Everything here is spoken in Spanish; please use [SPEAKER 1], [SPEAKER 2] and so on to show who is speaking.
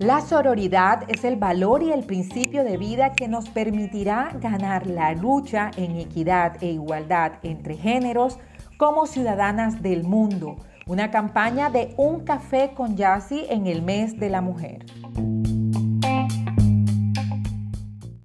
[SPEAKER 1] La sororidad es el valor y el principio de vida que nos permitirá ganar la lucha en equidad e igualdad entre géneros como ciudadanas del mundo. Una campaña de Un café con Yassi en el mes de la mujer.